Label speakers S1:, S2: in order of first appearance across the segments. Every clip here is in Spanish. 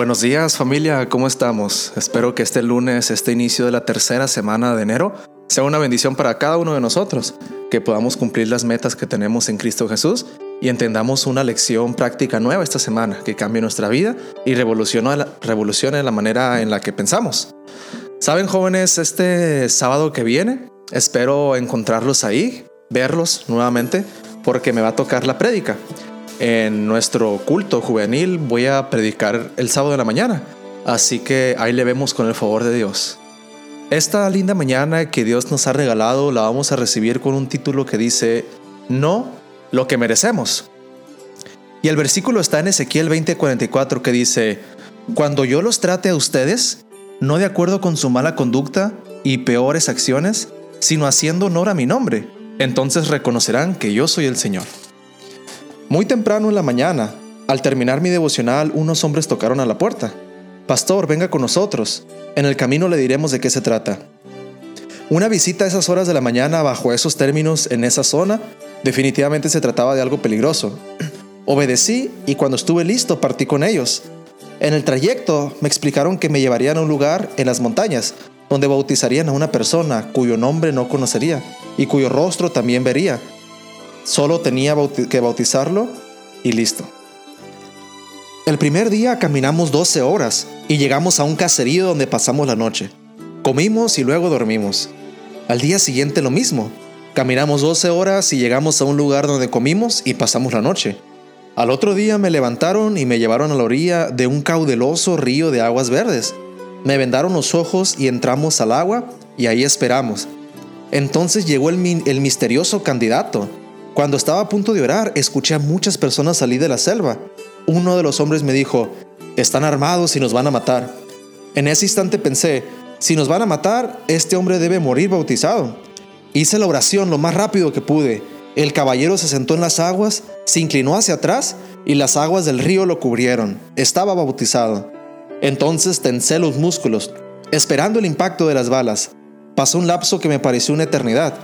S1: Buenos días familia, ¿cómo estamos? Espero que este lunes, este inicio de la tercera semana de enero, sea una bendición para cada uno de nosotros, que podamos cumplir las metas que tenemos en Cristo Jesús y entendamos una lección práctica nueva esta semana que cambie nuestra vida y revolucione la, la manera en la que pensamos. Saben jóvenes, este sábado que viene, espero encontrarlos ahí, verlos nuevamente, porque me va a tocar la prédica en nuestro culto juvenil voy a predicar el sábado de la mañana. Así que ahí le vemos con el favor de Dios. Esta linda mañana que Dios nos ha regalado la vamos a recibir con un título que dice, No lo que merecemos. Y el versículo está en Ezequiel 20:44 que dice, Cuando yo los trate a ustedes, no de acuerdo con su mala conducta y peores acciones, sino haciendo honor a mi nombre, entonces reconocerán que yo soy el Señor. Muy temprano en la mañana, al terminar mi devocional, unos hombres tocaron a la puerta. Pastor, venga con nosotros. En el camino le diremos de qué se trata. Una visita a esas horas de la mañana bajo esos términos en esa zona definitivamente se trataba de algo peligroso. Obedecí y cuando estuve listo partí con ellos. En el trayecto me explicaron que me llevarían a un lugar en las montañas donde bautizarían a una persona cuyo nombre no conocería y cuyo rostro también vería Solo tenía que bautizarlo y listo. El primer día caminamos 12 horas y llegamos a un caserío donde pasamos la noche. Comimos y luego dormimos. Al día siguiente lo mismo. Caminamos 12 horas y llegamos a un lugar donde comimos y pasamos la noche. Al otro día me levantaron y me llevaron a la orilla de un caudeloso río de aguas verdes. Me vendaron los ojos y entramos al agua y ahí esperamos. Entonces llegó el, el misterioso candidato cuando estaba a punto de orar, escuché a muchas personas salir de la selva. Uno de los hombres me dijo, están armados y nos van a matar. En ese instante pensé, si nos van a matar, este hombre debe morir bautizado. Hice la oración lo más rápido que pude. El caballero se sentó en las aguas, se inclinó hacia atrás y las aguas del río lo cubrieron. Estaba bautizado. Entonces tensé los músculos, esperando el impacto de las balas. Pasó un lapso que me pareció una eternidad.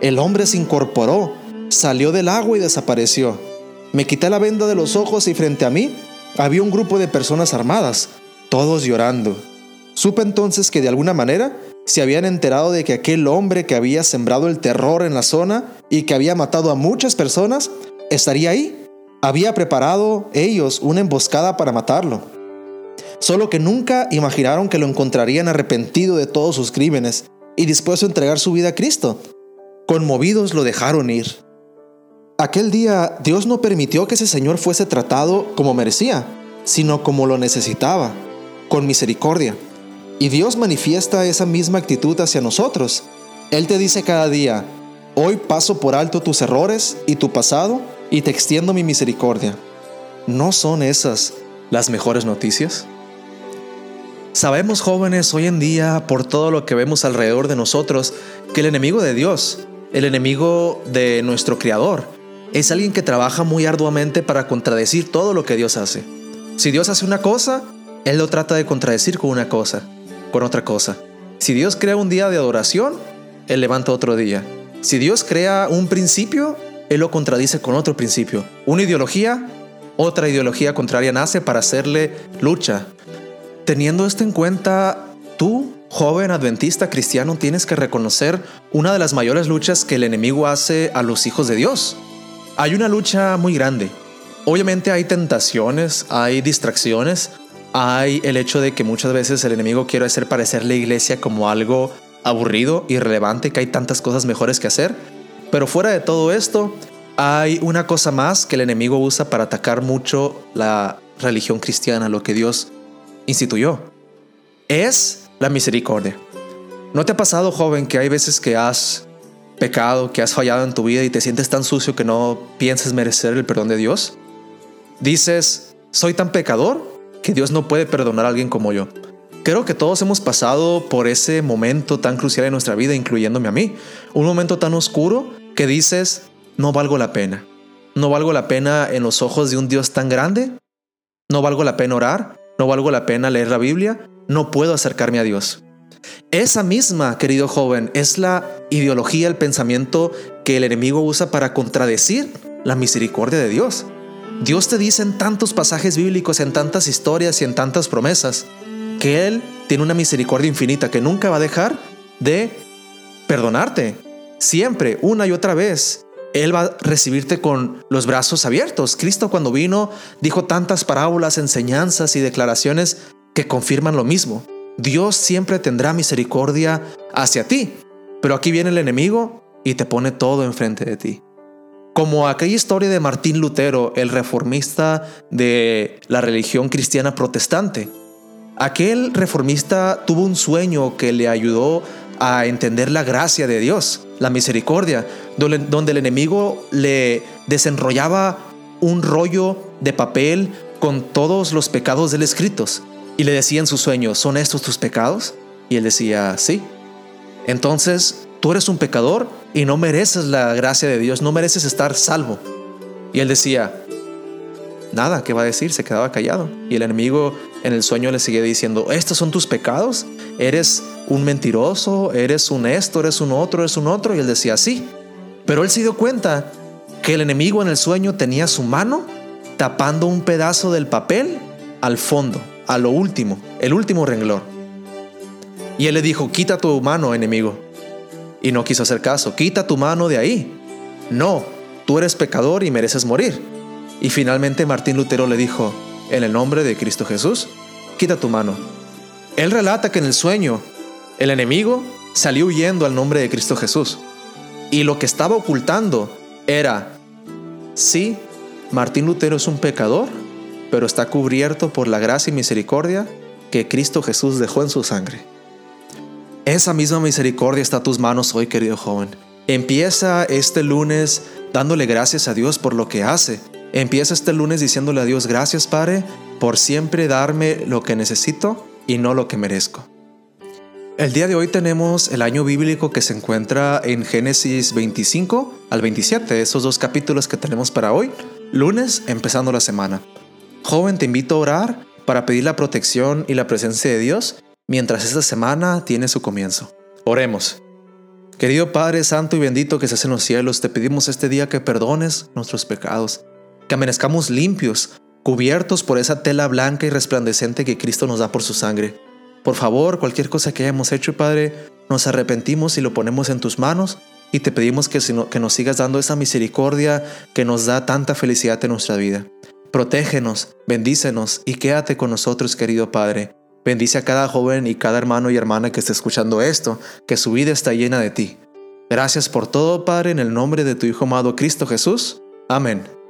S1: El hombre se incorporó salió del agua y desapareció. Me quité la venda de los ojos y frente a mí había un grupo de personas armadas, todos llorando. Supe entonces que de alguna manera se habían enterado de que aquel hombre que había sembrado el terror en la zona y que había matado a muchas personas estaría ahí. Había preparado ellos una emboscada para matarlo. Solo que nunca imaginaron que lo encontrarían arrepentido de todos sus crímenes y dispuesto a entregar su vida a Cristo. Conmovidos lo dejaron ir. Aquel día Dios no permitió que ese señor fuese tratado como merecía, sino como lo necesitaba, con misericordia. Y Dios manifiesta esa misma actitud hacia nosotros. Él te dice cada día, hoy paso por alto tus errores y tu pasado y te extiendo mi misericordia. ¿No son esas las mejores noticias? Sabemos jóvenes hoy en día, por todo lo que vemos alrededor de nosotros, que el enemigo de Dios, el enemigo de nuestro Creador, es alguien que trabaja muy arduamente para contradecir todo lo que Dios hace. Si Dios hace una cosa, Él lo trata de contradecir con una cosa, con otra cosa. Si Dios crea un día de adoración, Él levanta otro día. Si Dios crea un principio, Él lo contradice con otro principio. Una ideología, otra ideología contraria nace para hacerle lucha. Teniendo esto en cuenta, tú, joven adventista cristiano, tienes que reconocer una de las mayores luchas que el enemigo hace a los hijos de Dios hay una lucha muy grande. Obviamente hay tentaciones, hay distracciones, hay el hecho de que muchas veces el enemigo quiere hacer parecer la iglesia como algo aburrido, irrelevante, que hay tantas cosas mejores que hacer. Pero fuera de todo esto, hay una cosa más que el enemigo usa para atacar mucho la religión cristiana, lo que Dios instituyó. Es la misericordia. ¿No te ha pasado, joven, que hay veces que has pecado, que has fallado en tu vida y te sientes tan sucio que no piensas merecer el perdón de Dios? Dices, soy tan pecador que Dios no puede perdonar a alguien como yo. Creo que todos hemos pasado por ese momento tan crucial en nuestra vida, incluyéndome a mí. Un momento tan oscuro que dices, no valgo la pena. No valgo la pena en los ojos de un Dios tan grande. No valgo la pena orar. No valgo la pena leer la Biblia. No puedo acercarme a Dios. Esa misma, querido joven, es la ideología, el pensamiento que el enemigo usa para contradecir la misericordia de Dios. Dios te dice en tantos pasajes bíblicos, en tantas historias y en tantas promesas, que Él tiene una misericordia infinita que nunca va a dejar de perdonarte. Siempre, una y otra vez. Él va a recibirte con los brazos abiertos. Cristo cuando vino dijo tantas parábolas, enseñanzas y declaraciones que confirman lo mismo. Dios siempre tendrá misericordia hacia ti. Pero aquí viene el enemigo y te pone todo enfrente de ti. Como aquella historia de Martín Lutero, el reformista de la religión cristiana protestante. Aquel reformista tuvo un sueño que le ayudó a entender la gracia de Dios, la misericordia, donde, el enemigo le desenrollaba un rollo de papel con todos los pecados del escritos y le decía en su sueño, ¿son estos tus pecados? Y él decía, sí. Entonces, tú eres un pecador y no mereces la gracia de Dios, no mereces estar salvo. Y él decía, nada, ¿qué va a decir? Se quedaba callado. Y el enemigo en el sueño le seguía diciendo, ¿estos son tus pecados? ¿Eres un mentiroso? ¿Eres un esto? ¿Eres un otro? ¿Eres un otro? Y él decía, sí. Pero él se dio cuenta que el enemigo en el sueño tenía su mano tapando un pedazo del papel al fondo, a lo último, el último renglón. Y él le dijo, quita tu mano, enemigo. Y no quiso hacer caso. Quita tu mano de ahí. No, tú eres pecador y mereces morir. Y finalmente Martín Lutero le dijo, en el nombre de Cristo Jesús, quita tu mano. Él relata que en el sueño el enemigo salió huyendo al nombre de Cristo Jesús. Y lo que estaba ocultando era, sí, Martín Lutero es un pecador, pero está cubierto por la gracia y misericordia que Cristo Jesús dejó en su sangre. Esa misma misericordia está a tus manos hoy, querido joven. Empieza este lunes dándole gracias a Dios por lo que hace. Empieza este lunes diciéndole a Dios gracias, Padre, por siempre darme lo que necesito y no lo que merezco. El día de hoy tenemos el año bíblico que se encuentra en Génesis 25 al 27, esos dos capítulos que tenemos para hoy, lunes empezando la semana. Joven, te invito a orar para pedir la protección y la presencia de Dios mientras esta semana tiene su comienzo. Oremos. Querido Padre Santo y bendito que estás en los cielos, te pedimos este día que perdones nuestros pecados, que amanezcamos limpios, cubiertos por esa tela blanca y resplandecente que Cristo nos da por su sangre. Por favor, cualquier cosa que hayamos hecho, Padre, nos arrepentimos y lo ponemos en tus manos y te pedimos que, que nos sigas dando esa misericordia que nos da tanta felicidad en nuestra vida. Protégenos, bendícenos y quédate con nosotros, querido Padre. Bendice a cada joven y cada hermano y hermana que esté escuchando esto, que su vida está llena de ti. Gracias por todo, Padre, en el nombre de tu Hijo amado Cristo Jesús. Amén.